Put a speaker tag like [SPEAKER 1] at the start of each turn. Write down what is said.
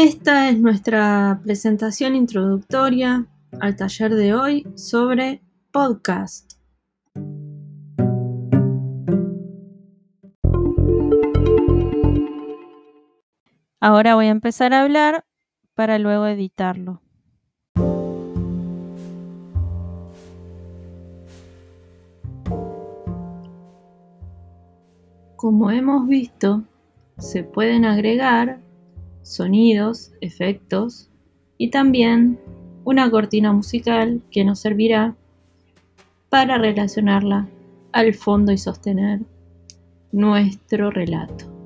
[SPEAKER 1] Esta es nuestra presentación introductoria al taller de hoy sobre podcast.
[SPEAKER 2] Ahora voy a empezar a hablar para luego editarlo.
[SPEAKER 1] Como hemos visto, se pueden agregar sonidos, efectos y también una cortina musical que nos servirá para relacionarla al fondo y sostener nuestro relato.